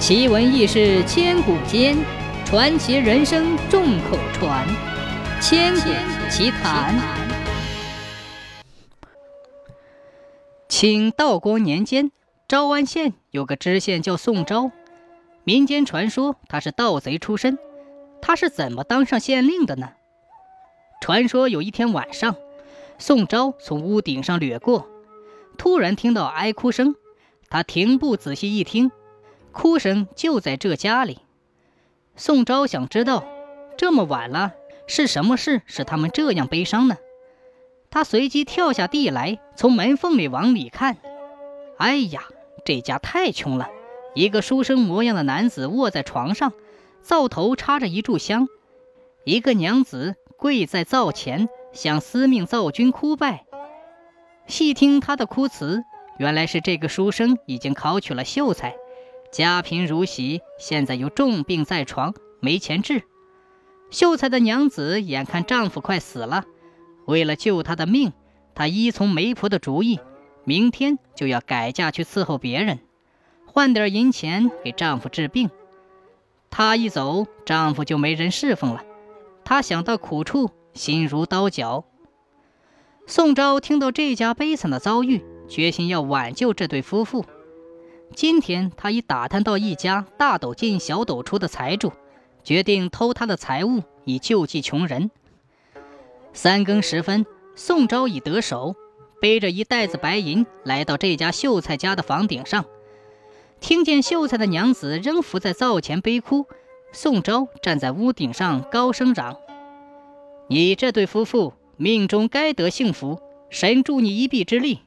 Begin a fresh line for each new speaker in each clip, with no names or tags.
奇闻异事千古间，传奇人生众口传。千古奇谈。清道光年间，昭安县有个知县叫宋昭，民间传说他是盗贼出身。他是怎么当上县令的呢？传说有一天晚上，宋昭从屋顶上掠过，突然听到哀哭声，他停步仔细一听。哭声就在这家里。宋昭想知道，这么晚了，是什么事使他们这样悲伤呢？他随即跳下地来，从门缝里往里看。哎呀，这家太穷了！一个书生模样的男子卧在床上，灶头插着一炷香；一个娘子跪在灶前，向司命灶君哭拜。细听他的哭词，原来是这个书生已经考取了秀才。家贫如洗，现在又重病在床，没钱治。秀才的娘子眼看丈夫快死了，为了救他的命，她依从媒婆的主意，明天就要改嫁去伺候别人，换点银钱给丈夫治病。她一走，丈夫就没人侍奉了。她想到苦处，心如刀绞。宋昭听到这家悲惨的遭遇，决心要挽救这对夫妇。今天他已打探到一家大斗进小斗出的财主，决定偷他的财物以救济穷人。三更时分，宋昭已得手，背着一袋子白银来到这家秀才家的房顶上，听见秀才的娘子仍伏在灶前悲哭。宋昭站在屋顶上高声嚷：“你这对夫妇命中该得幸福，神助你一臂之力。”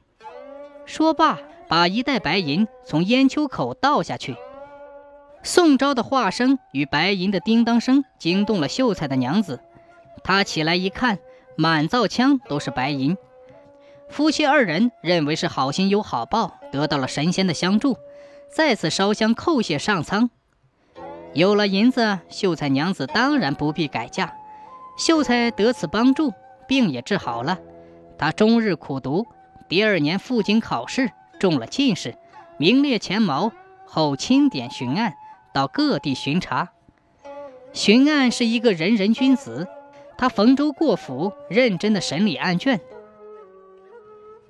说罢。把一袋白银从烟丘口倒下去。宋昭的话声与白银的叮当声惊动了秀才的娘子，她起来一看，满灶腔都是白银。夫妻二人认为是好心有好报，得到了神仙的相助，再次烧香叩谢上苍。有了银子，秀才娘子当然不必改嫁。秀才得此帮助，病也治好了。他终日苦读，第二年赴京考试。中了进士，名列前茅。后钦点巡案，到各地巡查。巡案是一个仁人君子，他逢州过府，认真的审理案卷。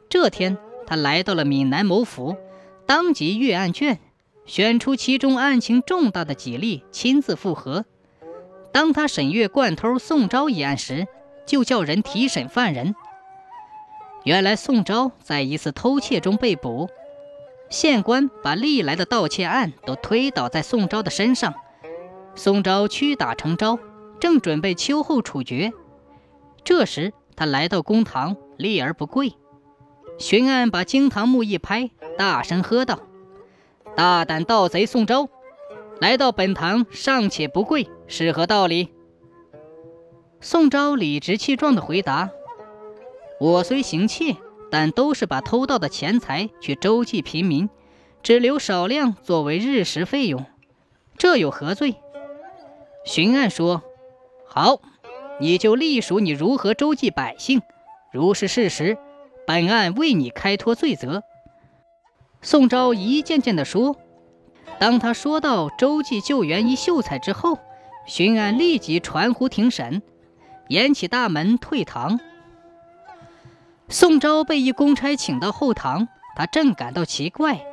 这天，他来到了闽南某府，当即阅案卷，选出其中案情重大的几例，亲自复核。当他审阅惯偷宋昭一案时，就叫人提审犯人。原来宋昭在一次偷窃中被捕，县官把历来的盗窃案都推倒在宋昭的身上。宋昭屈打成招，正准备秋后处决，这时他来到公堂，立而不跪。巡案把惊堂木一拍，大声喝道：“大胆盗贼宋昭，来到本堂尚且不跪，是何道理？”宋昭理直气壮地回答。我虽行窃，但都是把偷盗的钱财去周济贫民，只留少量作为日食费用，这有何罪？巡案说：“好，你就隶属你如何周济百姓，如是事实，本案为你开脱罪责。”宋昭一件件地说。当他说到周济救援一秀才之后，巡案立即传呼庭审，掩起大门退堂。宋昭被一公差请到后堂，他正感到奇怪。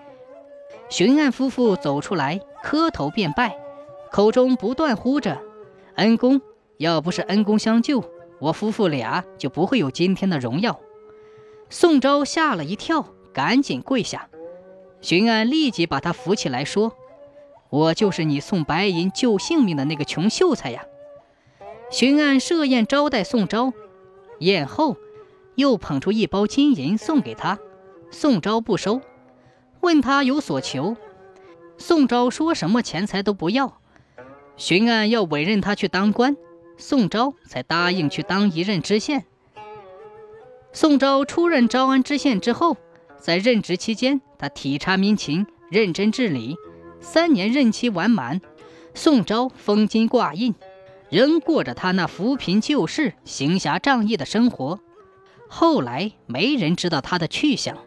巡案夫妇走出来，磕头便拜，口中不断呼着：“恩公，要不是恩公相救，我夫妇俩就不会有今天的荣耀。”宋昭吓了一跳，赶紧跪下。巡案立即把他扶起来，说：“我就是你送白银救性命的那个穷秀才呀。”巡案设宴招待宋昭，宴后。又捧出一包金银送给他，宋昭不收，问他有所求。宋昭说什么钱财都不要。巡按要委任他去当官，宋昭才答应去当一任知县。宋昭出任招安知县之后，在任职期间，他体察民情，认真治理。三年任期完满，宋昭封金挂印，仍过着他那扶贫救世、行侠仗义的生活。后来没人知道他的去向。